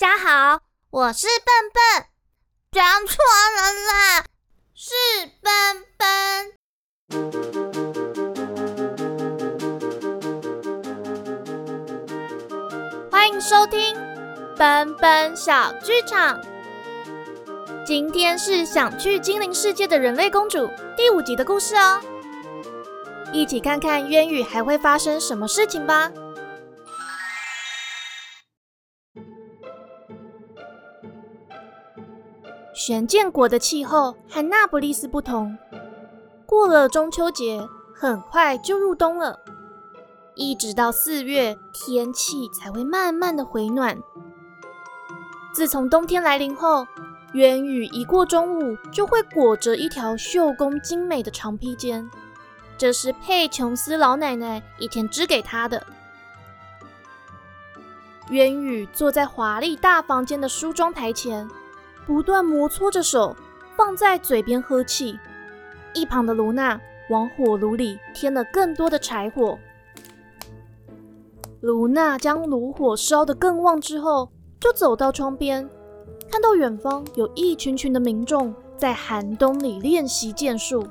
家好，我是笨笨，讲错人啦，是笨笨。欢迎收听笨笨小剧场。今天是想去精灵世界的人类公主第五集的故事哦，一起看看渊羽还会发生什么事情吧。玄剑国的气候和那不勒斯不同，过了中秋节，很快就入冬了，一直到四月，天气才会慢慢的回暖。自从冬天来临后，渊羽一过中午就会裹着一条绣工精美的长披肩，这是佩琼斯老奶奶以前织给他的。渊羽坐在华丽大房间的梳妆台前。不断摩搓着手，放在嘴边喝气。一旁的卢娜往火炉里添了更多的柴火。卢娜将炉火烧得更旺之后，就走到窗边，看到远方有一群群的民众在寒冬里练习剑术。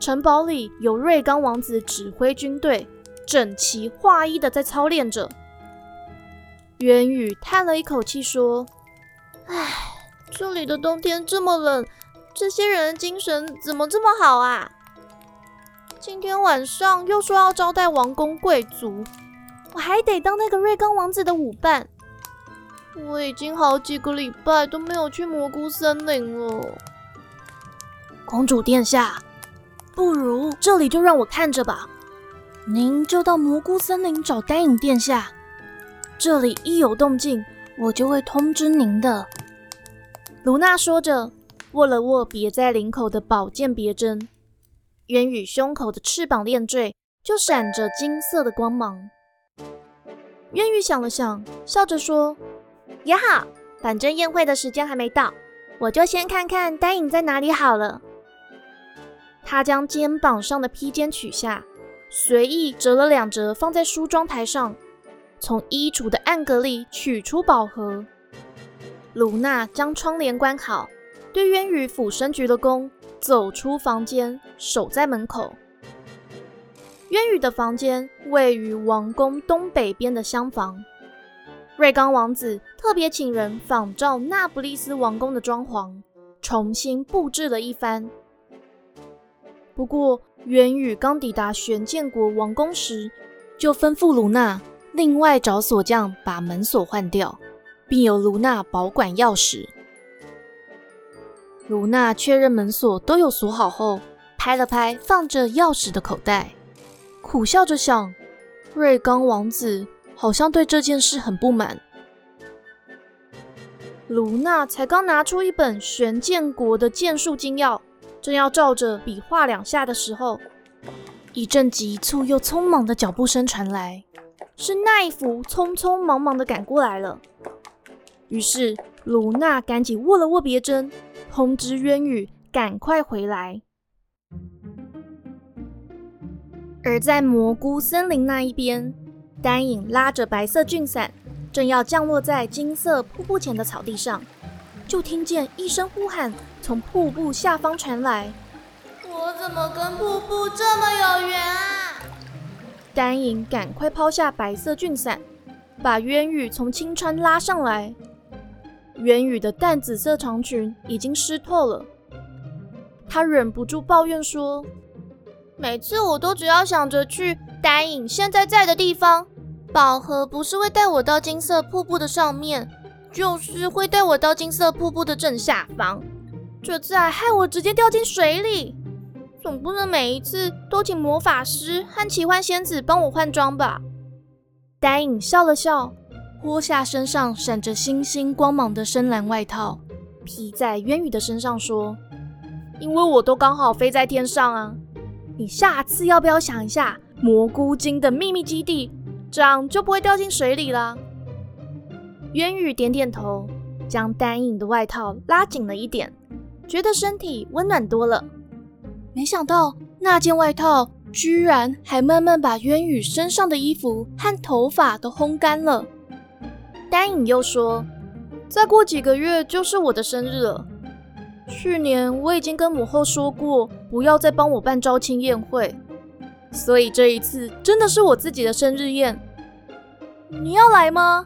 城堡里有瑞刚王子指挥军队，整齐划一的在操练着。渊羽叹了一口气说。唉，这里的冬天这么冷，这些人的精神怎么这么好啊？今天晚上又说要招待王公贵族，我还得当那个瑞刚王子的舞伴。我已经好几个礼拜都没有去蘑菇森林了。公主殿下，不如这里就让我看着吧。您就到蘑菇森林找丹影殿下，这里一有动静。我就会通知您的。”卢娜说着，握了握别在领口的宝剑别针，渊羽胸口的翅膀链坠就闪着金色的光芒。渊羽想了想，笑着说：“也好，反正宴会的时间还没到，我就先看看丹影在哪里好了。”他将肩膀上的披肩取下，随意折了两折，放在梳妆台上。从衣橱的暗格里取出宝盒，卢娜将窗帘关好，对渊羽俯身鞠了躬，走出房间，守在门口。渊羽的房间位于王宫东北边的厢房，瑞刚王子特别请人仿照那不勒斯王宫的装潢，重新布置了一番。不过，渊羽刚抵达玄剑国王宫时，就吩咐卢娜。另外找锁匠把门锁换掉，并由卢娜保管钥匙。卢娜确认门锁都有锁好后，拍了拍放着钥匙的口袋，苦笑着想：瑞刚王子好像对这件事很不满。卢娜才刚拿出一本玄剑国的剑术精要，正要照着比划两下的时候，一阵急促又匆忙的脚步声传来。是奈福匆匆忙忙的赶过来了，于是卢娜赶紧握了握别针，通知渊羽赶快回来。而在蘑菇森林那一边，丹影拉着白色菌伞，正要降落在金色瀑布前的草地上，就听见一声呼喊从瀑布下方传来：“我怎么跟瀑布这么有缘啊？”丹影赶快抛下白色菌伞，把渊羽从青川拉上来。渊羽的淡紫色长裙已经湿透了，他忍不住抱怨说：“每次我都只要想着去丹影现在在的地方，宝盒不是会带我到金色瀑布的上面，就是会带我到金色瀑布的正下方。这次还害我直接掉进水里。”总不能每一次都请魔法师和奇幻仙子帮我换装吧？丹影笑了笑，脱下身上闪着星星光芒的深蓝外套，披在渊羽的身上，说：“因为我都刚好飞在天上啊，你下次要不要想一下蘑菇精的秘密基地，这样就不会掉进水里了？”渊羽点点头，将丹影的外套拉紧了一点，觉得身体温暖多了。没想到那件外套居然还慢慢把渊羽身上的衣服和头发都烘干了。丹影又说：“再过几个月就是我的生日了。去年我已经跟母后说过，不要再帮我办招亲宴会，所以这一次真的是我自己的生日宴。你要来吗？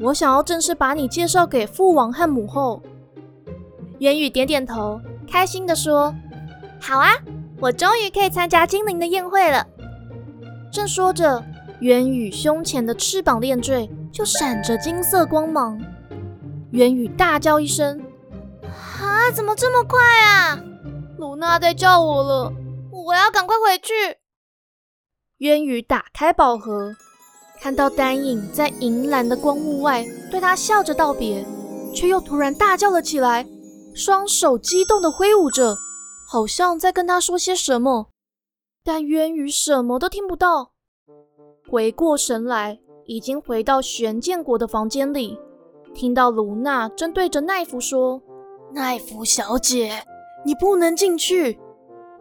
我想要正式把你介绍给父王和母后。”渊宇点点头，开心地说：“好啊，我终于可以参加精灵的宴会了。”正说着，元宇胸前的翅膀链坠就闪着金色光芒。元宇大叫一声：“啊，怎么这么快啊！卢娜在叫我了，我要赶快回去。”渊宇打开宝盒，看到丹影在银蓝的光幕外对他笑着道别，却又突然大叫了起来。双手激动地挥舞着，好像在跟他说些什么，但渊宇什么都听不到。回过神来，已经回到玄剑国的房间里，听到卢娜正对着奈芙说：“奈芙小姐，你不能进去。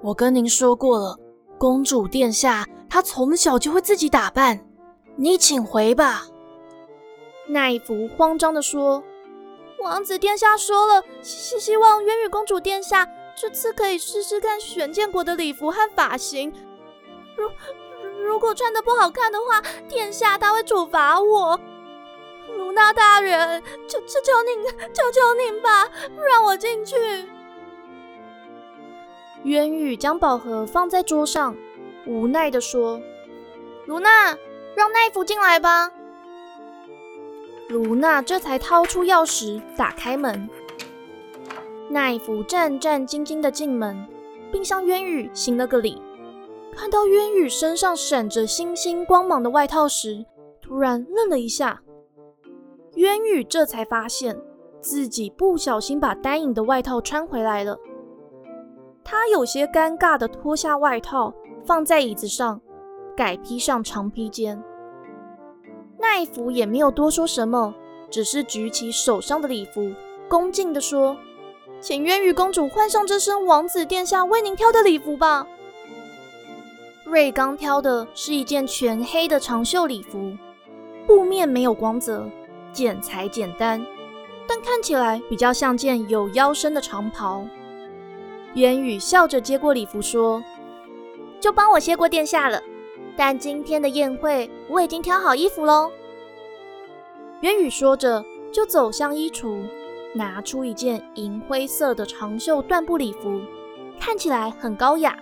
我跟您说过了，公主殿下她从小就会自己打扮，你请回吧。”奈芙慌张地说。王子殿下说了，希希望渊羽公主殿下这次可以试试看玄建国的礼服和发型。如如果穿的不好看的话，殿下他会处罚我。卢娜大人，求求求您，求求您吧，让我进去。渊羽将宝盒放在桌上，无奈的说：“卢娜，让奈芙进来吧。”卢娜这才掏出钥匙，打开门。奈夫战战兢兢地进门，并向渊羽行了个礼。看到渊羽身上闪着星星光芒的外套时，突然愣了一下。渊羽这才发现自己不小心把丹影的外套穿回来了。他有些尴尬地脱下外套，放在椅子上，改披上长披肩。奈福也没有多说什么，只是举起手上的礼服，恭敬地说：“请渊羽公主换上这身王子殿下为您挑的礼服吧。”瑞刚挑的是一件全黑的长袖礼服，布面没有光泽，剪裁简单，但看起来比较像件有腰身的长袍。渊羽笑着接过礼服，说：“就帮我谢过殿下了。”但今天的宴会，我已经挑好衣服喽。元宇说着，就走向衣橱，拿出一件银灰色的长袖缎布礼服，看起来很高雅。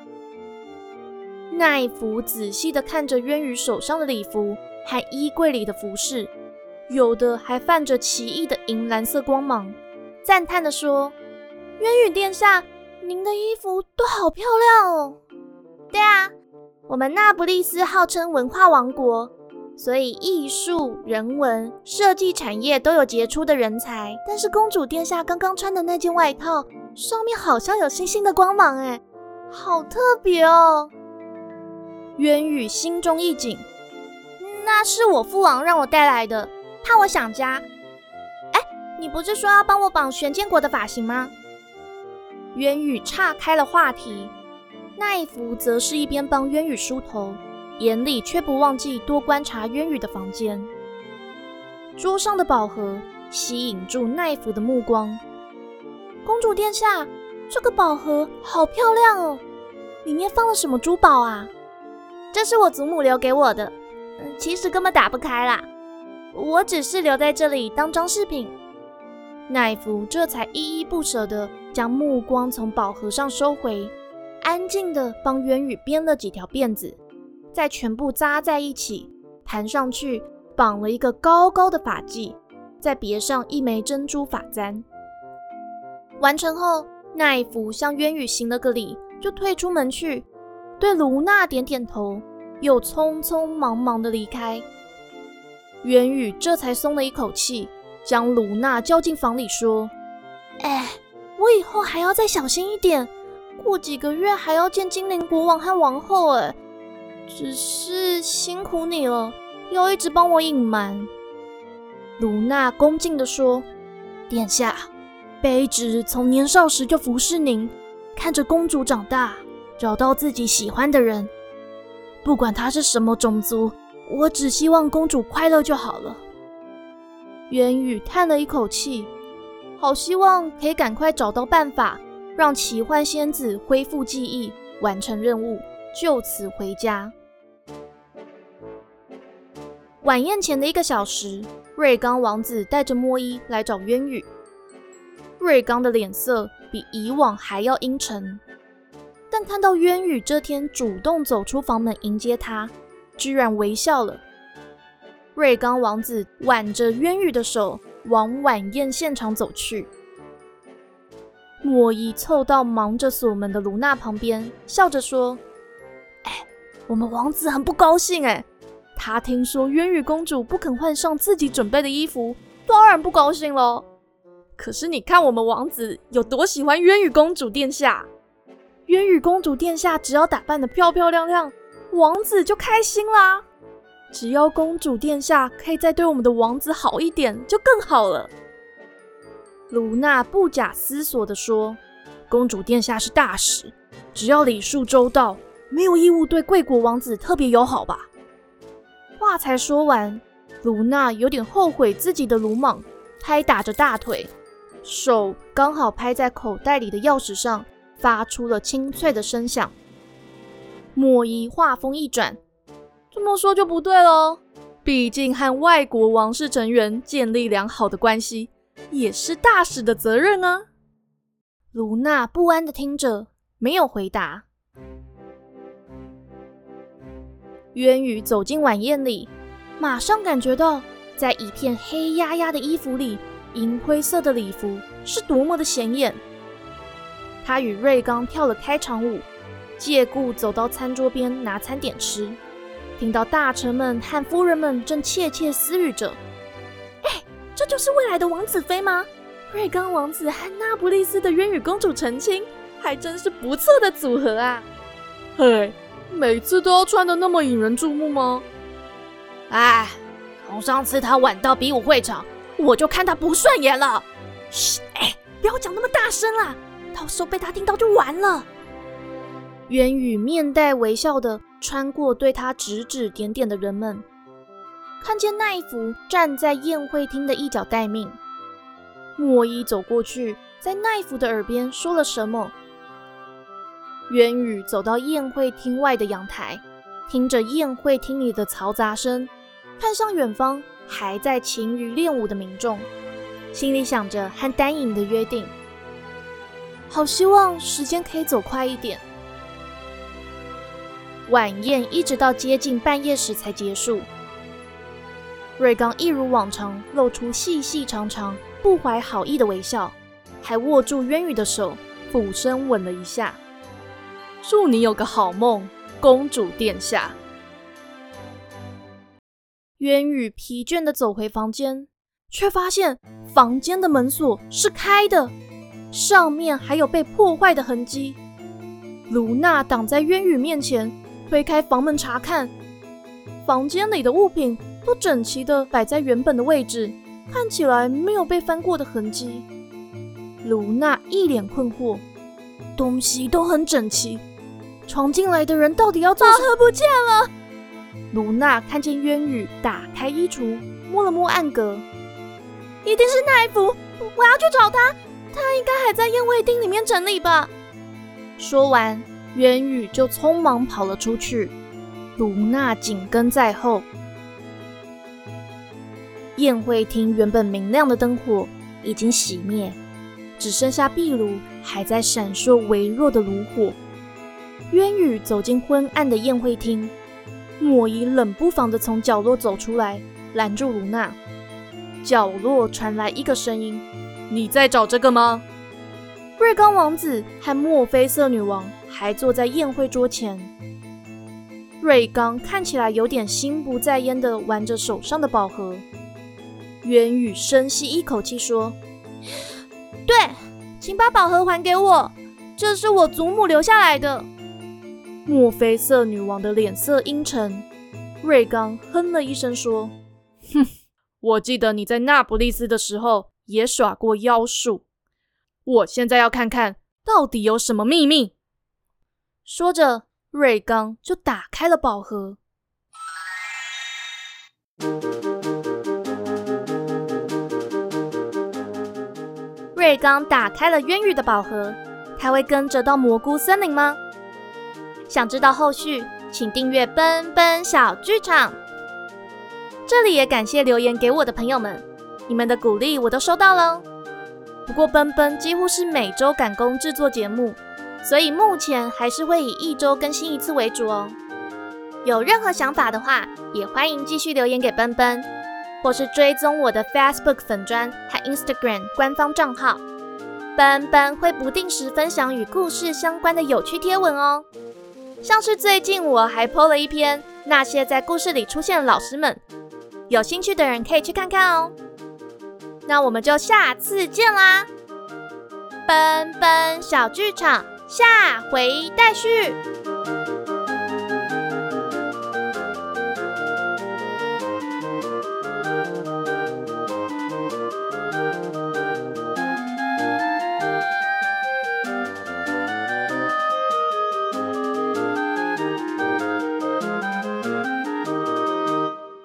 奈福仔细的看着渊宇手上的礼服和衣柜里的服饰，有的还泛着奇异的银蓝色光芒，赞叹的说：“渊宇殿下，您的衣服都好漂亮哦。”“对啊。”我们那不利斯号称文化王国，所以艺术、人文、设计产业都有杰出的人才。但是公主殿下刚刚穿的那件外套上面好像有星星的光芒，哎，好特别哦！渊羽心中一紧，那是我父王让我带来的，怕我想家。哎，你不是说要帮我绑玄剑国的发型吗？渊羽岔开了话题。奈福则是一边帮渊羽梳头，眼里却不忘记多观察渊宇的房间。桌上的宝盒吸引住奈福的目光。公主殿下，这个宝盒好漂亮哦，里面放了什么珠宝啊？这是我祖母留给我的，嗯，其实根本打不开啦，我只是留在这里当装饰品。奈福这才依依不舍地将目光从宝盒上收回。安静的帮渊宇编了几条辫子，再全部扎在一起，盘上去绑了一个高高的发髻，再别上一枚珍珠发簪。完成后，奈福向渊羽行了个礼，就退出门去，对卢娜点点头，又匆匆忙忙的离开。渊羽这才松了一口气，将卢娜叫进房里说：“哎，我以后还要再小心一点。”过几个月还要见精灵国王和王后，哎，只是辛苦你了，要一直帮我隐瞒。卢娜恭敬地说：“殿下，卑职从年少时就服侍您，看着公主长大，找到自己喜欢的人，不管他是什么种族，我只希望公主快乐就好了。”元羽叹了一口气，好希望可以赶快找到办法，让奇幻仙子恢复记忆，完成任务，就此回家。晚宴前的一个小时，瑞刚王子带着莫伊来找渊羽。瑞刚的脸色比以往还要阴沉，但看到渊羽这天主动走出房门迎接他，居然微笑了。瑞刚王子挽着渊羽的手往晚宴现场走去。莫伊凑到忙着锁门的卢娜旁边，笑着说：“哎，我们王子很不高兴哎，他听说渊羽公主不肯换上自己准备的衣服，当然不高兴喽。可是你看我们王子有多喜欢渊羽公主殿下，渊羽公主殿下只要打扮的漂漂亮亮，王子就开心啦。”只要公主殿下可以再对我们的王子好一点，就更好了。卢娜不假思索地说：“公主殿下是大使，只要礼数周到，没有义务对贵国王子特别友好吧？”话才说完，卢娜有点后悔自己的鲁莽，拍打着大腿，手刚好拍在口袋里的钥匙上，发出了清脆的声响。莫伊话锋一转。这么说就不对喽，毕竟和外国王室成员建立良好的关系，也是大使的责任啊。卢娜不安的听着，没有回答。渊羽走进晚宴里，马上感觉到，在一片黑压压的衣服里，银灰色的礼服是多么的显眼。他与瑞刚跳了开场舞，借故走到餐桌边拿餐点吃。听到大臣们和夫人们正窃窃私语着：“哎，这就是未来的王子妃吗？瑞刚王子和那不勒斯的渊羽公主成亲，还真是不错的组合啊！”嘿，每次都要穿的那么引人注目吗？哎，从上次他晚到比武会场，我就看他不顺眼了。嘘，哎，不要讲那么大声啦，到时候被他听到就完了。渊宇面带微笑的。穿过对他指指点点的人们，看见奈福站在宴会厅的一角待命。莫伊走过去，在奈福的耳边说了什么。渊羽走到宴会厅外的阳台，听着宴会厅里的嘈杂声，看向远方还在勤于练武的民众，心里想着和丹影的约定。好希望时间可以走快一点。晚宴一直到接近半夜时才结束。瑞刚一如往常，露出细细长长、不怀好意的微笑，还握住渊羽的手，俯身吻了一下。祝你有个好梦，公主殿下。渊羽疲倦的走回房间，却发现房间的门锁是开的，上面还有被破坏的痕迹。卢娜挡在渊羽面前。推开房门查看，房间里的物品都整齐的摆在原本的位置，看起来没有被翻过的痕迹。卢娜一脸困惑，东西都很整齐，闯进来的人到底要做？宝盒不见了！卢娜看见渊羽打开衣橱，摸了摸暗格，一定是奈福，我要去找他，他应该还在宴会厅里面整理吧。说完。渊羽就匆忙跑了出去，卢娜紧跟在后。宴会厅原本明亮的灯火已经熄灭，只剩下壁炉还在闪烁微弱的炉火。渊羽走进昏暗的宴会厅，莫伊冷不防地从角落走出来，拦住卢娜。角落传来一个声音：“你在找这个吗？”瑞刚王子和墨菲色女王。还坐在宴会桌前，瑞刚看起来有点心不在焉的玩着手上的宝盒。渊羽深吸一口气说：“对，请把宝盒还给我，这是我祖母留下来的。”墨菲色女王的脸色阴沉，瑞刚哼了一声说：“哼，我记得你在那不勒斯的时候也耍过妖术，我现在要看看到底有什么秘密。”说着，瑞刚就打开了宝盒。瑞刚打开了渊羽的宝盒，他会跟着到蘑菇森林吗？想知道后续，请订阅奔奔小剧场。这里也感谢留言给我的朋友们，你们的鼓励我都收到了。不过奔奔几乎是每周赶工制作节目，所以目前还是会以一周更新一次为主哦。有任何想法的话，也欢迎继续留言给奔奔，或是追踪我的 Facebook 粉砖和 Instagram 官方账号。奔奔会不定时分享与故事相关的有趣贴文哦。像是最近我还 po 了一篇那些在故事里出现的老师们，有兴趣的人可以去看看哦。那我们就下次见啦，奔奔小剧场下回待续。